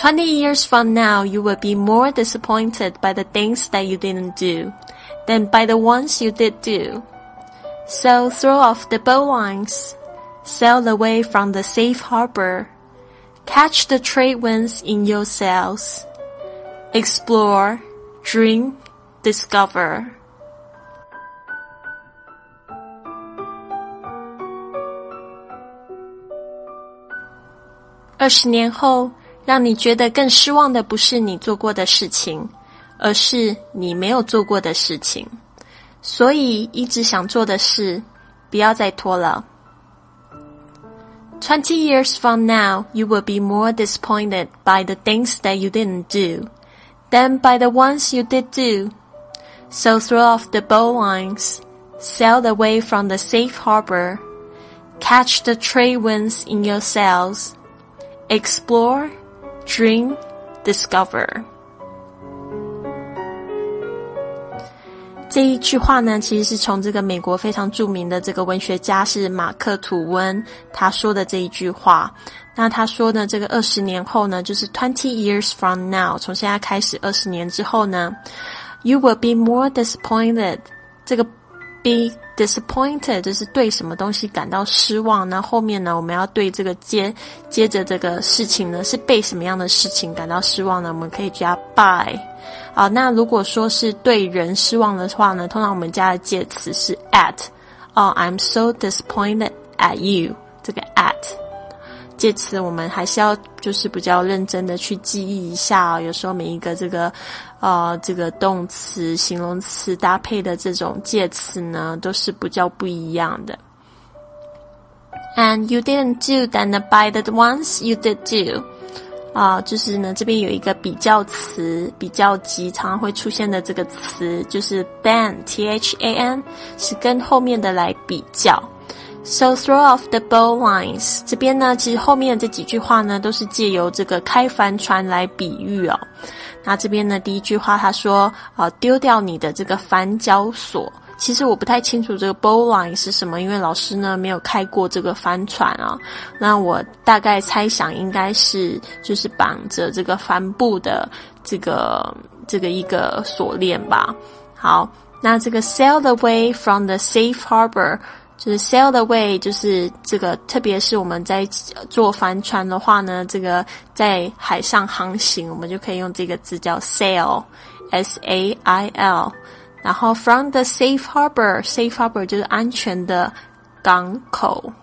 Twenty years from now, you will be more disappointed by the things that you didn't do than by the ones you did do. So throw off the bowlines, sail away from the safe harbor, catch the trade winds in your sails, explore, dream, discover. 二十年后， 让你觉得更失望的不是你做过的事情，而是你没有做过的事情。所以，一直想做的事，不要再拖了。Twenty years from now, you will be more disappointed by the things that you didn't do than by the ones you did do. So throw off the bowlines, sail away from the safe harbor, catch the trade winds in your sails explore, dream, discover。这一句话呢，其实是从这个美国非常著名的这个文学家是马克吐温他说的这一句话。那他说呢，这个二十年后呢，就是 twenty years from now，从现在开始二十年之后呢，you will be more disappointed。这个 be disappointed 就是对什么东西感到失望。那后面呢，我们要对这个接接着这个事情呢，是被什么样的事情感到失望呢？我们可以加 by。好，那如果说是对人失望的话呢，通常我们加的介词是 at。哦，I'm so disappointed at you。这个 at。介词我们还是要就是比较认真的去记忆一下哦，有时候每一个这个，呃，这个动词、形容词搭配的这种介词呢，都是比较不一样的。And you didn't do then by the ones you did do，啊，就是呢这边有一个比较词，比较级常常会出现的这个词，就是 than，t h a n，是跟后面的来比较。So throw off the bowlines。这边呢，其实后面的这几句话呢，都是借由这个开帆船来比喻哦。那这边呢，第一句话他说啊，丢掉你的这个帆脚索。其实我不太清楚这个 bowline 是什么，因为老师呢没有开过这个帆船啊。那我大概猜想应该是就是绑着这个帆布的这个这个一个锁链吧。好，那这个 sail away from the safe harbor。就是 sail away，就是这个，特别是我们在坐帆船的话呢，这个在海上航行，我们就可以用这个字叫 sail，s a i l。然后 from the safe harbor，safe harbor 就是安全的港口。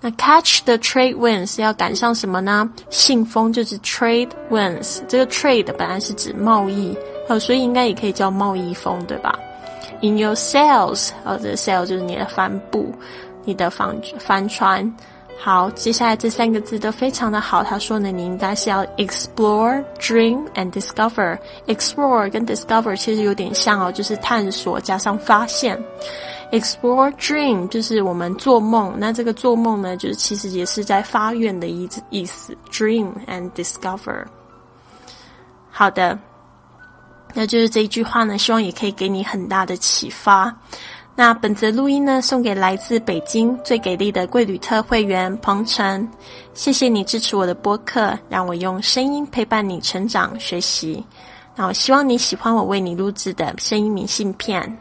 那 catch the trade winds 要赶上什么呢？信封就是 trade winds，这个 trade 本来是指贸易，呃，所以应该也可以叫贸易风，对吧？In your sails，或者 sail 就是你的帆布，你的帆帆船。好，接下来这三个字都非常的好。他说呢，你应该是要 explore, dream and discover。explore 跟 discover 其实有点像哦，就是探索加上发现。explore, dream 就是我们做梦，那这个做梦呢，就是其实也是在发愿的意意思。dream and discover。好的。那就是这一句话呢，希望也可以给你很大的启发。那本则录音呢，送给来自北京最给力的贵旅特会员彭程，谢谢你支持我的播客，让我用声音陪伴你成长学习。那我希望你喜欢我为你录制的声音明信片。